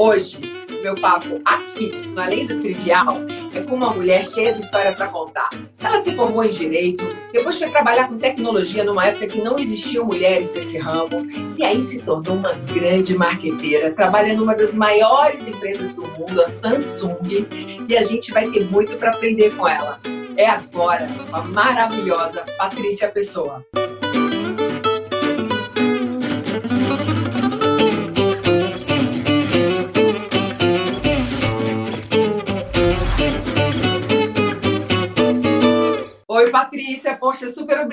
Hoje, meu papo aqui, no Além do Trivial, é com uma mulher cheia de história para contar. Ela se formou em Direito, depois foi trabalhar com tecnologia numa época que não existiam mulheres nesse ramo, e aí se tornou uma grande marqueteira, trabalha numa das maiores empresas do mundo, a Samsung, e a gente vai ter muito para aprender com ela. É agora, a maravilhosa Patrícia Pessoa.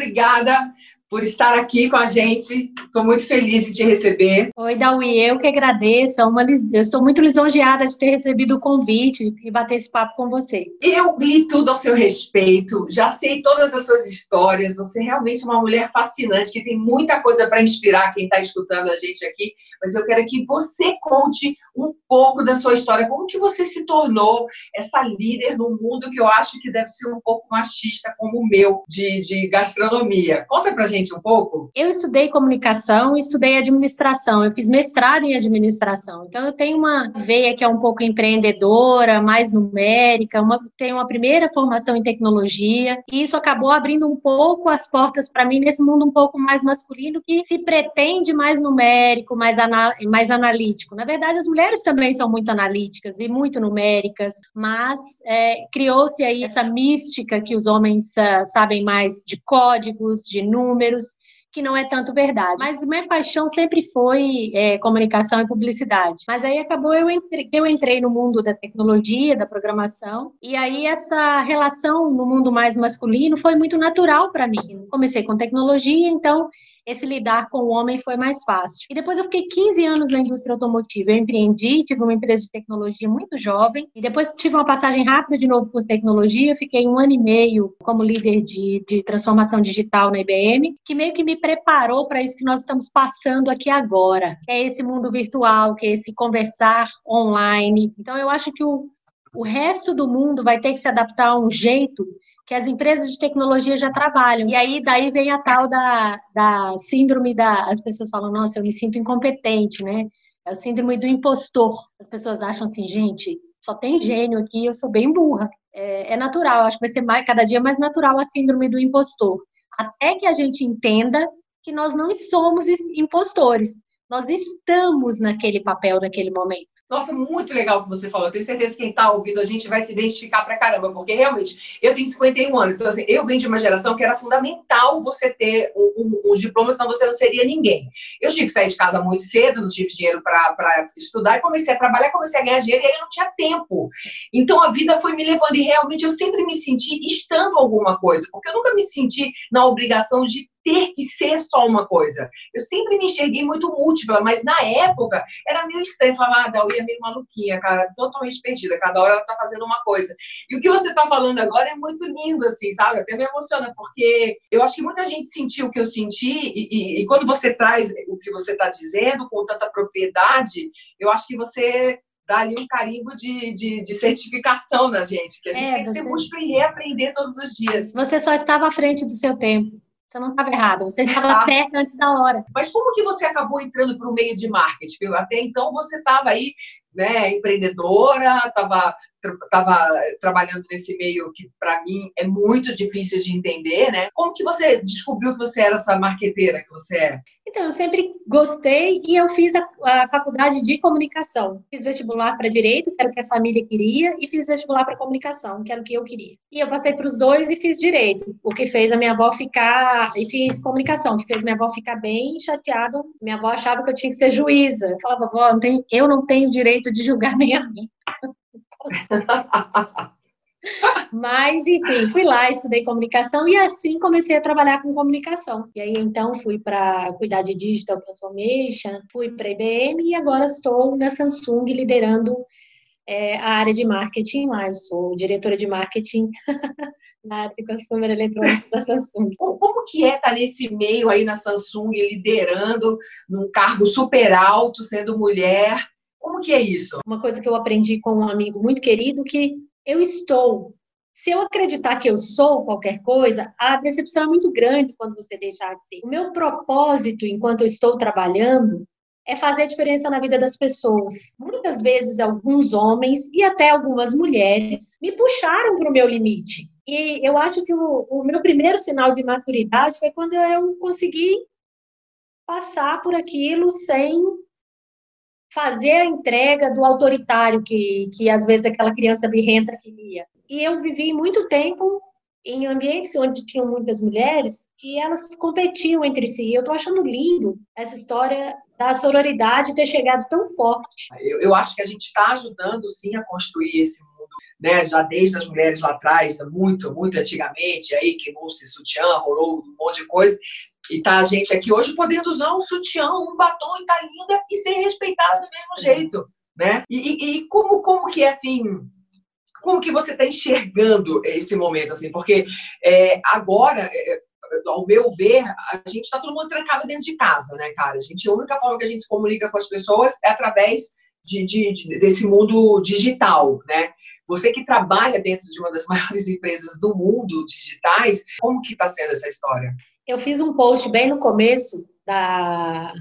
Obrigada por estar aqui com a gente. Estou muito feliz de te receber. Oi, Dawi, eu que agradeço. É uma, eu estou muito lisonjeada de ter recebido o convite e bater esse papo com você. Eu li tudo ao seu respeito, já sei todas as suas histórias. Você é realmente uma mulher fascinante que tem muita coisa para inspirar quem está escutando a gente aqui. Mas eu quero que você conte um pouco da sua história. Como que você se tornou essa líder no mundo que eu acho que deve ser um pouco machista, como o meu, de, de gastronomia? Conta pra gente um pouco? Eu estudei comunicação estudei administração. Eu fiz mestrado em administração. Então, eu tenho uma veia que é um pouco empreendedora, mais numérica, uma, tenho uma primeira formação em tecnologia, e isso acabou abrindo um pouco as portas para mim nesse mundo um pouco mais masculino, que se pretende mais numérico, mais, mais analítico. Na verdade, as mulheres também são muito analíticas e muito numéricas, mas é, criou-se aí essa mística que os homens uh, sabem mais de códigos, de números, números, que não é tanto verdade. Mas minha paixão sempre foi é, comunicação e publicidade. Mas aí acabou eu entrei, eu entrei no mundo da tecnologia, da programação, e aí essa relação no mundo mais masculino foi muito natural para mim. Comecei com tecnologia, então esse lidar com o homem foi mais fácil. E depois eu fiquei 15 anos na indústria automotiva. Eu empreendi, tive uma empresa de tecnologia muito jovem, e depois tive uma passagem rápida de novo por tecnologia. Fiquei um ano e meio como líder de, de transformação digital na IBM, que meio que me preparou para isso que nós estamos passando aqui agora, que é esse mundo virtual, que é esse conversar online. Então, eu acho que o, o resto do mundo vai ter que se adaptar a um jeito que as empresas de tecnologia já trabalham. E aí, daí vem a tal da, da síndrome da. As pessoas falam, nossa, eu me sinto incompetente, né? É o síndrome do impostor. As pessoas acham assim, gente, só tem gênio aqui, eu sou bem burra. É, é natural, acho que vai ser mais, cada dia mais natural a síndrome do impostor. Até que a gente entenda que nós não somos impostores. Nós estamos naquele papel naquele momento. Nossa, muito legal o que você falou. Eu tenho certeza que quem está ouvindo a gente vai se identificar pra caramba, porque realmente eu tenho 51 anos, então assim, eu venho de uma geração que era fundamental você ter um, um, um diploma, senão você não seria ninguém. Eu tive que sair de casa muito cedo, não tive dinheiro para estudar e comecei a trabalhar, comecei a ganhar dinheiro e aí eu não tinha tempo. Então a vida foi me levando e realmente eu sempre me senti estando alguma coisa, porque eu nunca me senti na obrigação de ter que ser só uma coisa. Eu sempre me enxerguei muito múltipla, mas na época era meio estranho. Falava, ah, Daui é meio maluquinha, cara, totalmente perdida. Cada hora ela tá fazendo uma coisa. E o que você tá falando agora é muito lindo, assim, sabe? Até me emociona, porque eu acho que muita gente sentiu o que eu senti, e, e, e quando você traz o que você tá dizendo com tanta propriedade, eu acho que você dá ali um carimbo de, de, de, certificação na gente, que a gente é, tem que ser múltiplo e reaprender todos os dias. Você só estava à frente do seu tempo. Você não estava errado, você estava ah. certo antes da hora. Mas como que você acabou entrando para o meio de marketing? Até então você estava aí né, empreendedora, estava tava trabalhando nesse meio que para mim é muito difícil de entender, né? Como que você descobriu que você era essa marqueteira que você é? Então, eu sempre gostei e eu fiz a, a faculdade de comunicação. Fiz vestibular para direito, que era o que a família queria, e fiz vestibular para comunicação, que era o que eu queria. E eu passei para os dois e fiz direito, o que fez a minha avó ficar e fiz comunicação, que fez minha avó ficar bem chateada. Minha avó achava que eu tinha que ser juíza. Eu falava, avó, eu não tenho direito direito de julgar nem a mim. Mas, enfim, fui lá, estudei comunicação e assim comecei a trabalhar com comunicação. E aí, então, fui para cuidar de Digital Transformation, fui para IBM e agora estou na Samsung liderando é, a área de marketing lá. Eu sou diretora de marketing na área de consumer eletrônicos da Samsung. Como que é estar tá nesse meio aí na Samsung, liderando num cargo super alto, sendo mulher? Como que é isso? Uma coisa que eu aprendi com um amigo muito querido que eu estou. Se eu acreditar que eu sou qualquer coisa, a decepção é muito grande quando você deixar de ser. O meu propósito enquanto eu estou trabalhando é fazer diferença na vida das pessoas. Muitas vezes, alguns homens e até algumas mulheres me puxaram para o meu limite. E eu acho que o, o meu primeiro sinal de maturidade foi quando eu consegui passar por aquilo sem fazer a entrega do autoritário que, que às vezes aquela criança birrenta queria. E eu vivi muito tempo em ambientes onde tinham muitas mulheres que elas competiam entre si. Eu estou achando lindo essa história da sororidade ter chegado tão forte. Eu, eu acho que a gente está ajudando, sim, a construir esse mundo, né? Já desde as mulheres lá atrás, muito, muito antigamente, aí queimou-se sutiã, rolou um monte de coisa. E tá a gente aqui hoje podendo usar um sutiã, um batom e tá linda e ser respeitada do mesmo jeito, né? E, e, como, como que é assim como que você está enxergando esse momento, assim? Porque é, agora, é, ao meu ver, a gente está todo mundo trancado dentro de casa, né, cara? A gente, a única forma que a gente se comunica com as pessoas é através de, de, de, desse mundo digital, né? Você que trabalha dentro de uma das maiores empresas do mundo digitais, como que está sendo essa história? Eu fiz um post bem no começo da,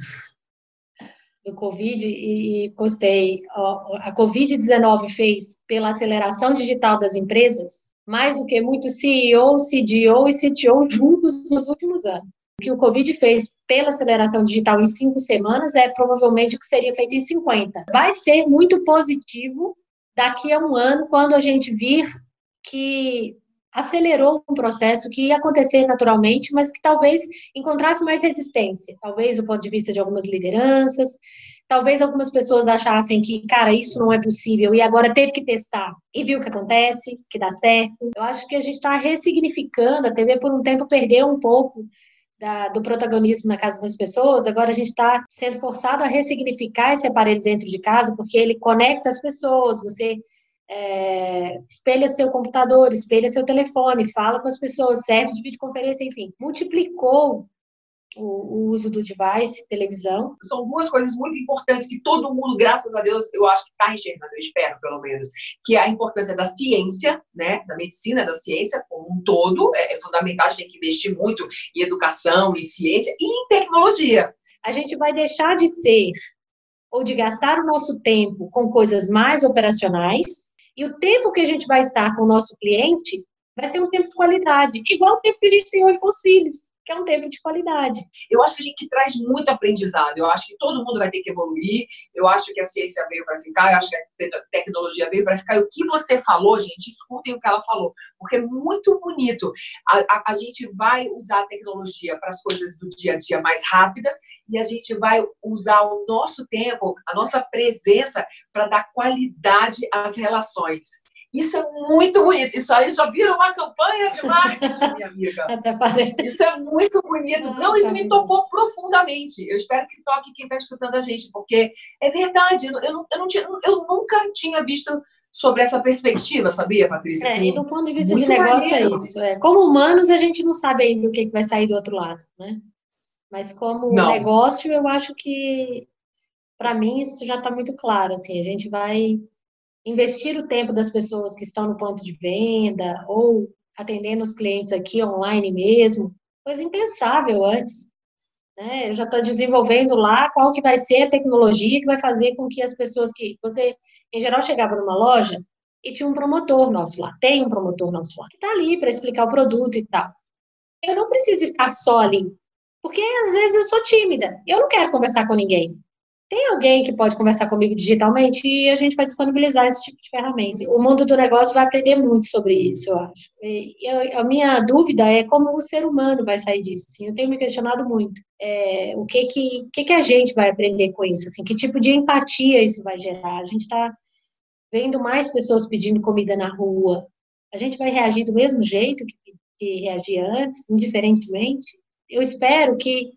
do Covid e postei, a Covid-19 fez pela aceleração digital das empresas, mais do que muitos CEO, CDO e CTO juntos nos últimos anos. O que o Covid fez pela aceleração digital em cinco semanas é provavelmente o que seria feito em 50. Vai ser muito positivo daqui a um ano, quando a gente vir que acelerou um processo que ia acontecer naturalmente, mas que talvez encontrasse mais resistência, talvez do ponto de vista de algumas lideranças, talvez algumas pessoas achassem que, cara, isso não é possível e agora teve que testar e viu o que acontece, que dá certo. Eu acho que a gente está ressignificando, a TV por um tempo perdeu um pouco da, do protagonismo na casa das pessoas, agora a gente está sendo forçado a ressignificar esse aparelho dentro de casa, porque ele conecta as pessoas, você é, espelha seu computador, espelha seu telefone, fala com as pessoas, serve de videoconferência, enfim, multiplicou o, o, uso do device, televisão. São duas coisas muito importantes que todo mundo, graças a Deus, eu acho que está enxergando, eu espero pelo menos, que é a importância da ciência, né, da medicina, da ciência como um todo, é, é fundamental, a gente tem que investir muito em educação, em ciência e em tecnologia. A gente vai deixar de ser ou de gastar o nosso tempo com coisas mais operacionais e o tempo que a gente vai estar com o nosso cliente vai ser um tempo de qualidade, igual o tempo que a gente tem hoje com os filhos que é um tempo de qualidade. Eu acho que a gente traz muito aprendizado, eu acho que todo mundo vai ter que evoluir, eu acho que a ciência veio para ficar, eu acho que a tecnologia veio para ficar. E o que você falou, gente, escutem o que ela falou, porque é muito bonito. A, a, a gente vai usar a tecnologia para as coisas do dia a dia mais rápidas e a gente vai usar o nosso tempo, a nossa presença para dar qualidade às relações. Isso é muito bonito. Isso aí já vira uma campanha de marketing, minha amiga. Isso é muito bonito. Ah, não, isso me tocou profundamente. Eu espero que toque quem está escutando a gente, porque é verdade. Eu, não, eu, não tinha, eu nunca tinha visto sobre essa perspectiva, sabia, Patrícia? É, assim, e do ponto de vista de negócio é maneiro. é isso. É, como humanos, a gente não sabe ainda o que, que vai sair do outro lado, né? Mas como não. negócio, eu acho que, para mim, isso já está muito claro. Assim, a gente vai investir o tempo das pessoas que estão no ponto de venda ou atendendo os clientes aqui online mesmo, coisa impensável antes. Né? Eu já estou desenvolvendo lá qual que vai ser a tecnologia que vai fazer com que as pessoas que você, em geral, chegava numa loja e tinha um promotor nosso lá, tem um promotor nosso lá, que está ali para explicar o produto e tal. Eu não preciso estar só ali, porque às vezes eu sou tímida, eu não quero conversar com ninguém tem alguém que pode conversar comigo digitalmente e a gente vai disponibilizar esse tipo de ferramenta. O mundo do negócio vai aprender muito sobre isso, eu acho. E eu, a minha dúvida é como o ser humano vai sair disso. Assim, eu tenho me questionado muito. É, o que que, que que a gente vai aprender com isso? Assim, que tipo de empatia isso vai gerar? A gente está vendo mais pessoas pedindo comida na rua. A gente vai reagir do mesmo jeito que, que reagia antes, indiferentemente? Eu espero que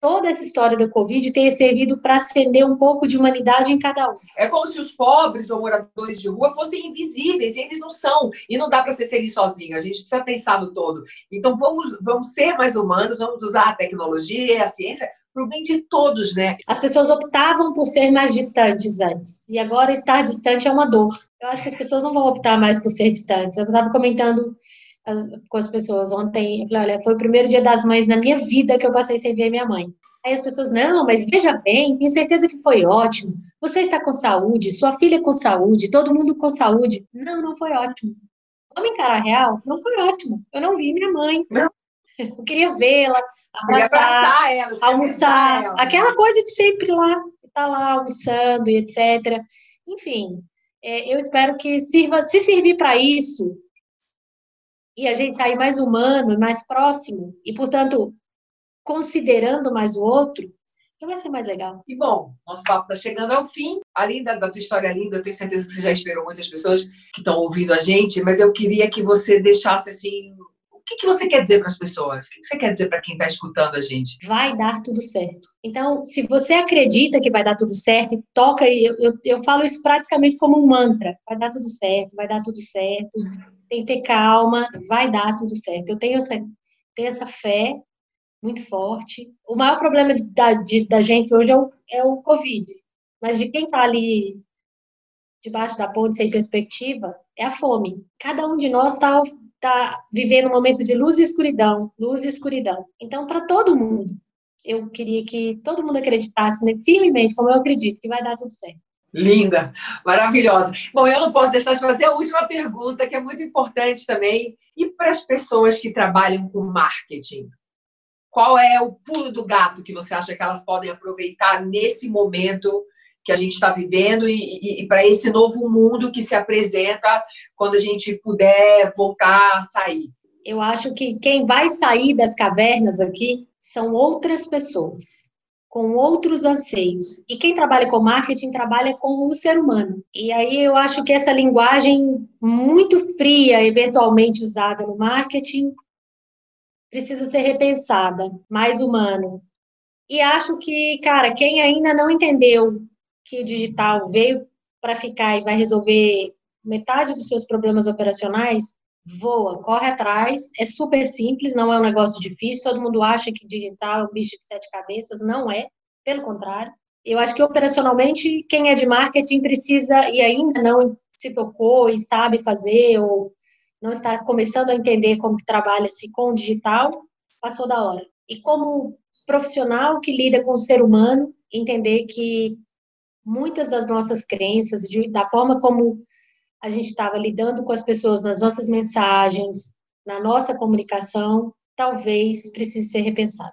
toda essa história da Covid tenha servido para acender um pouco de humanidade em cada um. É como se os pobres ou moradores de rua fossem invisíveis, e eles não são, e não dá para ser feliz sozinho, a gente precisa pensar no todo. Então vamos, vamos ser mais humanos, vamos usar a tecnologia e a ciência para o bem de todos, né? As pessoas optavam por ser mais distantes antes, e agora estar distante é uma dor. Eu acho que as pessoas não vão optar mais por ser distantes. Eu estava comentando com as pessoas. Ontem eu falei, olha, foi o primeiro dia das mães na minha vida que eu passei sem ver minha mãe. Aí as pessoas, não, mas veja bem, tenho certeza que foi ótimo. Você está com saúde, sua filha com saúde, todo mundo com saúde. Não, não foi ótimo. Vamos encarar a real? Não foi ótimo. Eu não vi minha mãe. Não. Eu queria vê-la, abraçar, abraçar ela, almoçar, ela. aquela coisa de sempre lá, estar tá lá almoçando e etc. Enfim, é, eu espero que sirva, se servir para isso, e a gente sair mais humano, mais próximo, e, portanto, considerando mais o outro, já vai ser mais legal. E bom, nosso papo está chegando ao fim. Além da, da tua história linda, eu tenho certeza que você já esperou muitas pessoas que estão ouvindo a gente, mas eu queria que você deixasse assim. O que, que você quer dizer para as pessoas? O que, que você quer dizer para quem está escutando a gente? Vai dar tudo certo. Então, se você acredita que vai dar tudo certo, e toca, eu, eu, eu falo isso praticamente como um mantra: vai dar tudo certo, vai dar tudo certo tem que ter calma, vai dar tudo certo. Eu tenho essa, tenho essa fé muito forte. O maior problema da, de, da gente hoje é o, é o Covid, mas de quem está ali debaixo da ponte sem perspectiva é a fome. Cada um de nós está tá vivendo um momento de luz e escuridão, luz e escuridão. Então, para todo mundo, eu queria que todo mundo acreditasse né, firmemente, como eu acredito, que vai dar tudo certo. Linda, maravilhosa. Bom, eu não posso deixar de fazer a última pergunta, que é muito importante também. E para as pessoas que trabalham com marketing, qual é o pulo do gato que você acha que elas podem aproveitar nesse momento que a gente está vivendo e, e, e para esse novo mundo que se apresenta quando a gente puder voltar a sair? Eu acho que quem vai sair das cavernas aqui são outras pessoas com outros anseios. E quem trabalha com marketing trabalha com o ser humano. E aí eu acho que essa linguagem muito fria, eventualmente usada no marketing, precisa ser repensada, mais humano. E acho que, cara, quem ainda não entendeu que o digital veio para ficar e vai resolver metade dos seus problemas operacionais, voa, corre atrás, é super simples, não é um negócio difícil, todo mundo acha que digital é um bicho de sete cabeças, não é, pelo contrário. Eu acho que operacionalmente, quem é de marketing precisa e ainda não se tocou e sabe fazer ou não está começando a entender como trabalha-se com o digital, passou da hora. E como profissional que lida com o ser humano, entender que muitas das nossas crenças, de, da forma como a gente estava lidando com as pessoas nas nossas mensagens, na nossa comunicação, talvez precise ser repensado.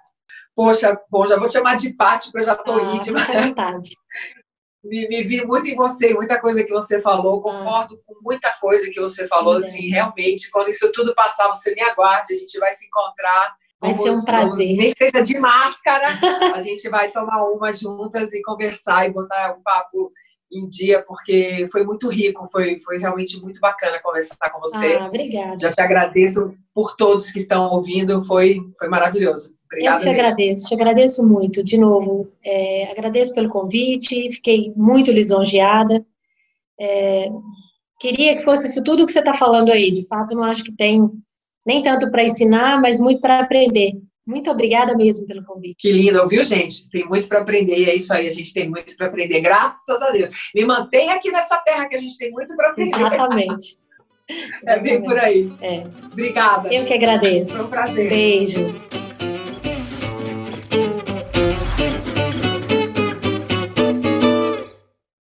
Poxa, bom, já vou te chamar de Pati, porque eu já estou ah, íntima. vontade. me, me vi muito em você, muita coisa que você falou, ah. concordo ah. com muita coisa que você falou, é. assim, realmente, quando isso tudo passar, você me aguarde, a gente vai se encontrar. Vai vamos, ser um prazer. Vamos, nem seja de máscara, a gente vai tomar uma juntas e conversar e botar um papo em dia, porque foi muito rico, foi, foi realmente muito bacana conversar com você. Ah, obrigada. Já te agradeço por todos que estão ouvindo, foi, foi maravilhoso. Obrigada Eu te mesmo. agradeço, te agradeço muito, de novo. É, agradeço pelo convite, fiquei muito lisonjeada. É, queria que fosse isso tudo que você está falando aí. De fato, não acho que tenho nem tanto para ensinar, mas muito para aprender. Muito obrigada mesmo pelo convite. Que lindo, viu, gente? Tem muito para aprender, e é isso aí, a gente tem muito para aprender, graças a Deus. Me mantenha aqui nessa terra que a gente tem muito para aprender. Exatamente. é bem por aí. É. Obrigada. Eu que agradeço. Foi um prazer. Beijo.